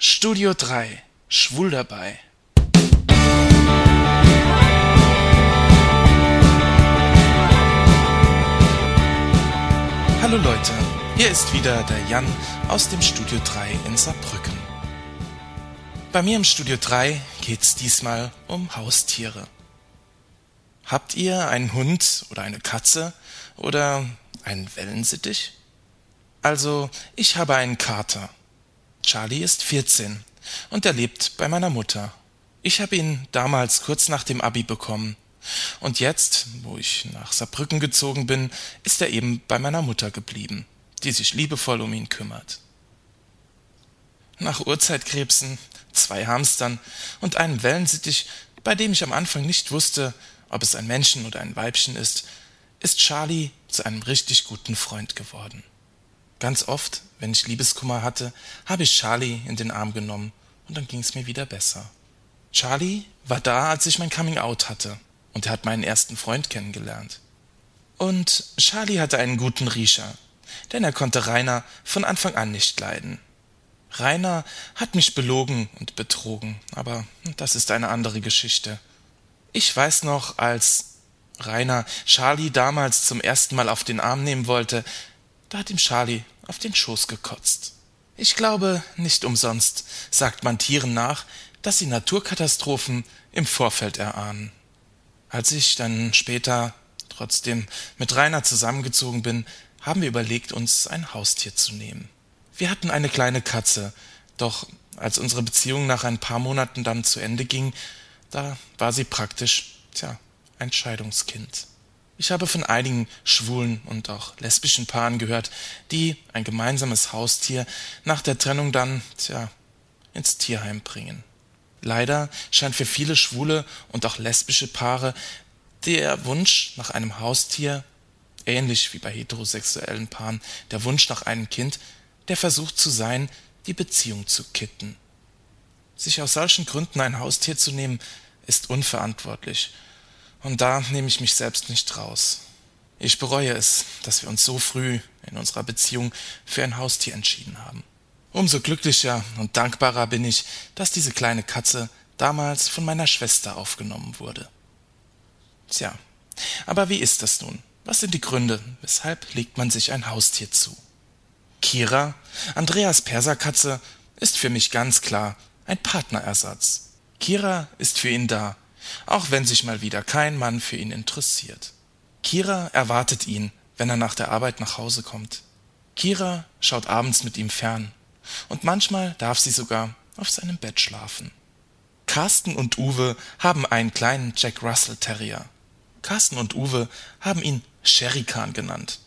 Studio 3 Schwul dabei. Hallo Leute, hier ist wieder der Jan aus dem Studio 3 in Saarbrücken. Bei mir im Studio 3 geht's diesmal um Haustiere. Habt ihr einen Hund oder eine Katze oder einen Wellensittich? Also, ich habe einen Kater. Charlie ist 14 und er lebt bei meiner Mutter. Ich habe ihn damals kurz nach dem Abi bekommen. Und jetzt, wo ich nach Saarbrücken gezogen bin, ist er eben bei meiner Mutter geblieben, die sich liebevoll um ihn kümmert. Nach Urzeitkrebsen, zwei Hamstern und einem Wellensittich, bei dem ich am Anfang nicht wusste, ob es ein Männchen oder ein Weibchen ist, ist Charlie zu einem richtig guten Freund geworden. Ganz oft, wenn ich Liebeskummer hatte, habe ich Charlie in den Arm genommen und dann ging es mir wieder besser. Charlie war da, als ich mein Coming Out hatte und er hat meinen ersten Freund kennengelernt. Und Charlie hatte einen guten Riecher, denn er konnte Rainer von Anfang an nicht leiden. Rainer hat mich belogen und betrogen, aber das ist eine andere Geschichte. Ich weiß noch, als Rainer Charlie damals zum ersten Mal auf den Arm nehmen wollte, da hat ihm Charlie auf den Schoß gekotzt. Ich glaube, nicht umsonst sagt man Tieren nach, dass sie Naturkatastrophen im Vorfeld erahnen. Als ich dann später trotzdem mit Rainer zusammengezogen bin, haben wir überlegt, uns ein Haustier zu nehmen. Wir hatten eine kleine Katze, doch als unsere Beziehung nach ein paar Monaten dann zu Ende ging, da war sie praktisch, tja, ein Scheidungskind. Ich habe von einigen schwulen und auch lesbischen Paaren gehört, die ein gemeinsames Haustier nach der Trennung dann, tja, ins Tierheim bringen. Leider scheint für viele schwule und auch lesbische Paare der Wunsch nach einem Haustier, ähnlich wie bei heterosexuellen Paaren der Wunsch nach einem Kind, der Versuch zu sein, die Beziehung zu kitten. Sich aus solchen Gründen ein Haustier zu nehmen, ist unverantwortlich und da nehme ich mich selbst nicht raus. Ich bereue es, dass wir uns so früh in unserer Beziehung für ein Haustier entschieden haben. Umso glücklicher und dankbarer bin ich, dass diese kleine Katze damals von meiner Schwester aufgenommen wurde. Tja, aber wie ist das nun? Was sind die Gründe, weshalb legt man sich ein Haustier zu? Kira, Andreas Perserkatze, ist für mich ganz klar ein Partnerersatz. Kira ist für ihn da, auch wenn sich mal wieder kein Mann für ihn interessiert. Kira erwartet ihn, wenn er nach der Arbeit nach Hause kommt. Kira schaut abends mit ihm fern, und manchmal darf sie sogar auf seinem Bett schlafen. Carsten und Uwe haben einen kleinen Jack Russell Terrier. Carsten und Uwe haben ihn Sherrycan genannt.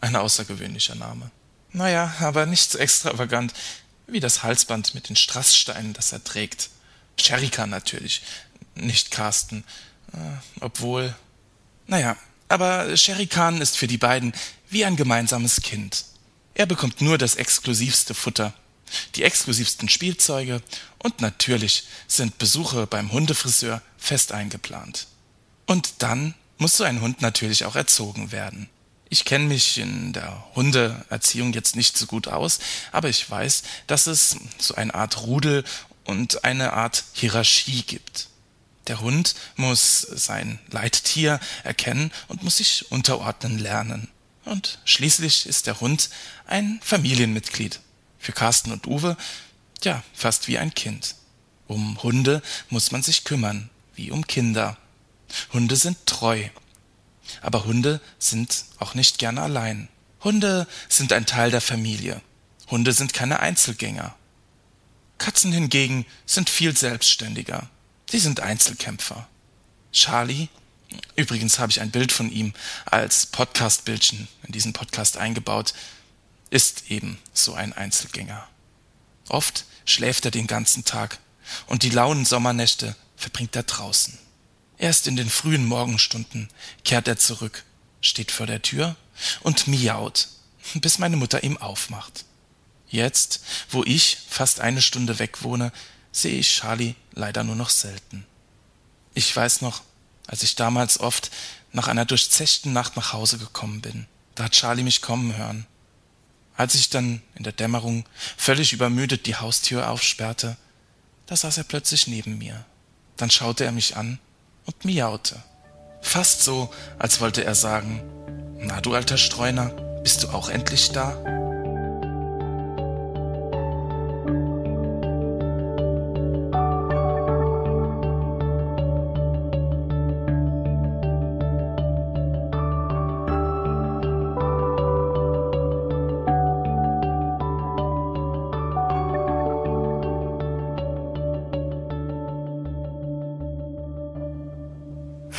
Ein außergewöhnlicher Name. Naja, aber nicht so extravagant wie das Halsband mit den Strasssteinen, das er trägt. Sherrycan natürlich, nicht Carsten. Äh, obwohl. Naja, aber Sherry Khan ist für die beiden wie ein gemeinsames Kind. Er bekommt nur das exklusivste Futter, die exklusivsten Spielzeuge und natürlich sind Besuche beim Hundefriseur fest eingeplant. Und dann muss so ein Hund natürlich auch erzogen werden. Ich kenne mich in der Hundeerziehung jetzt nicht so gut aus, aber ich weiß, dass es so eine Art Rudel und eine Art Hierarchie gibt. Der Hund muss sein Leittier erkennen und muss sich unterordnen lernen. Und schließlich ist der Hund ein Familienmitglied. Für Carsten und Uwe, ja, fast wie ein Kind. Um Hunde muss man sich kümmern, wie um Kinder. Hunde sind treu. Aber Hunde sind auch nicht gerne allein. Hunde sind ein Teil der Familie. Hunde sind keine Einzelgänger. Katzen hingegen sind viel selbstständiger. Sie sind Einzelkämpfer. Charlie, übrigens habe ich ein Bild von ihm als Podcast-Bildchen in diesen Podcast eingebaut, ist eben so ein Einzelgänger. Oft schläft er den ganzen Tag und die lauen Sommernächte verbringt er draußen. Erst in den frühen Morgenstunden kehrt er zurück, steht vor der Tür und miaut, bis meine Mutter ihm aufmacht. Jetzt, wo ich fast eine Stunde weg wohne, sehe ich Charlie leider nur noch selten. Ich weiß noch, als ich damals oft nach einer durchzechten Nacht nach Hause gekommen bin. Da hat Charlie mich kommen hören. Als ich dann in der Dämmerung völlig übermüdet die Haustür aufsperrte, da saß er plötzlich neben mir. Dann schaute er mich an und miaute. Fast so, als wollte er sagen, na du alter Streuner, bist du auch endlich da?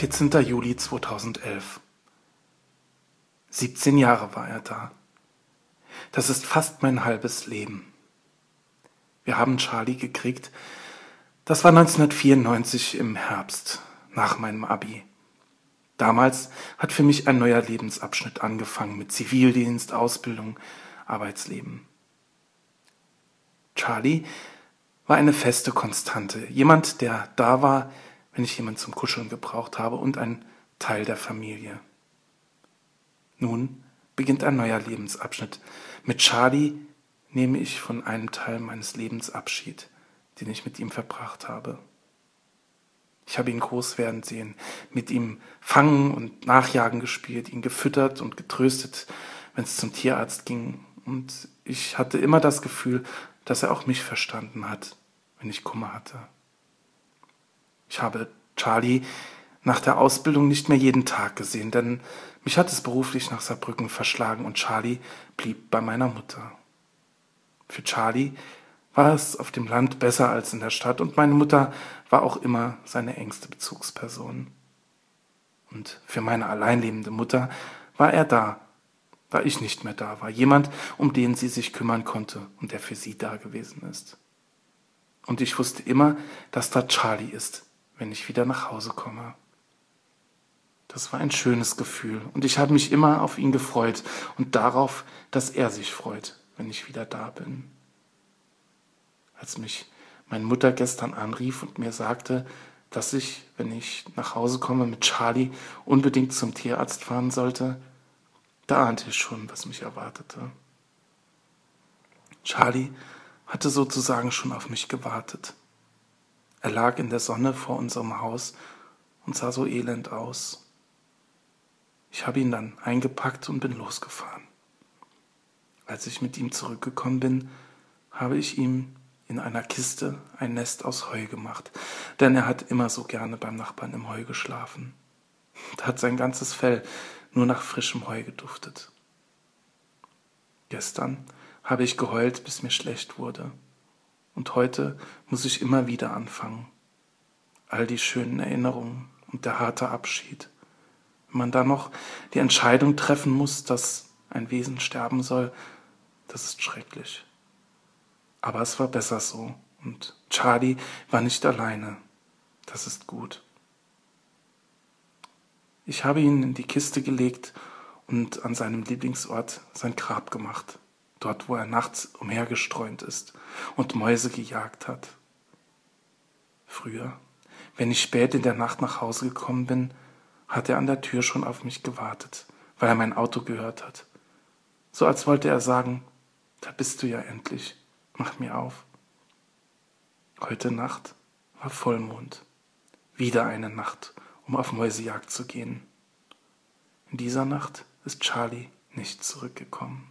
14. Juli 2011. 17 Jahre war er da. Das ist fast mein halbes Leben. Wir haben Charlie gekriegt. Das war 1994 im Herbst, nach meinem Abi. Damals hat für mich ein neuer Lebensabschnitt angefangen mit Zivildienst, Ausbildung, Arbeitsleben. Charlie war eine feste Konstante, jemand, der da war, wenn ich jemand zum Kuscheln gebraucht habe und ein Teil der Familie. Nun beginnt ein neuer Lebensabschnitt. Mit Charlie nehme ich von einem Teil meines Lebens Abschied, den ich mit ihm verbracht habe. Ich habe ihn groß werden sehen, mit ihm fangen und nachjagen gespielt, ihn gefüttert und getröstet, wenn es zum Tierarzt ging. Und ich hatte immer das Gefühl, dass er auch mich verstanden hat, wenn ich Kummer hatte. Ich habe Charlie nach der Ausbildung nicht mehr jeden Tag gesehen, denn mich hat es beruflich nach Saarbrücken verschlagen und Charlie blieb bei meiner Mutter. Für Charlie war es auf dem Land besser als in der Stadt und meine Mutter war auch immer seine engste Bezugsperson. Und für meine alleinlebende Mutter war er da, da ich nicht mehr da war, jemand, um den sie sich kümmern konnte und der für sie da gewesen ist. Und ich wusste immer, dass da Charlie ist, wenn ich wieder nach Hause komme. Das war ein schönes Gefühl und ich habe mich immer auf ihn gefreut und darauf, dass er sich freut, wenn ich wieder da bin. Als mich meine Mutter gestern anrief und mir sagte, dass ich, wenn ich nach Hause komme mit Charlie, unbedingt zum Tierarzt fahren sollte, da ahnte ich schon, was mich erwartete. Charlie hatte sozusagen schon auf mich gewartet. Er lag in der Sonne vor unserem Haus und sah so elend aus. Ich habe ihn dann eingepackt und bin losgefahren. Als ich mit ihm zurückgekommen bin, habe ich ihm in einer Kiste ein Nest aus Heu gemacht, denn er hat immer so gerne beim Nachbarn im Heu geschlafen. Da hat sein ganzes Fell nur nach frischem Heu geduftet. Gestern habe ich geheult, bis mir schlecht wurde. Und heute muss ich immer wieder anfangen. All die schönen Erinnerungen und der harte Abschied. Wenn man da noch die Entscheidung treffen muss, dass ein Wesen sterben soll, das ist schrecklich. Aber es war besser so. Und Charlie war nicht alleine. Das ist gut. Ich habe ihn in die Kiste gelegt und an seinem Lieblingsort sein Grab gemacht dort wo er nachts umhergestreunt ist und Mäuse gejagt hat. Früher, wenn ich spät in der Nacht nach Hause gekommen bin, hat er an der Tür schon auf mich gewartet, weil er mein Auto gehört hat. So als wollte er sagen, da bist du ja endlich, mach mir auf. Heute Nacht war Vollmond. Wieder eine Nacht, um auf Mäusejagd zu gehen. In dieser Nacht ist Charlie nicht zurückgekommen.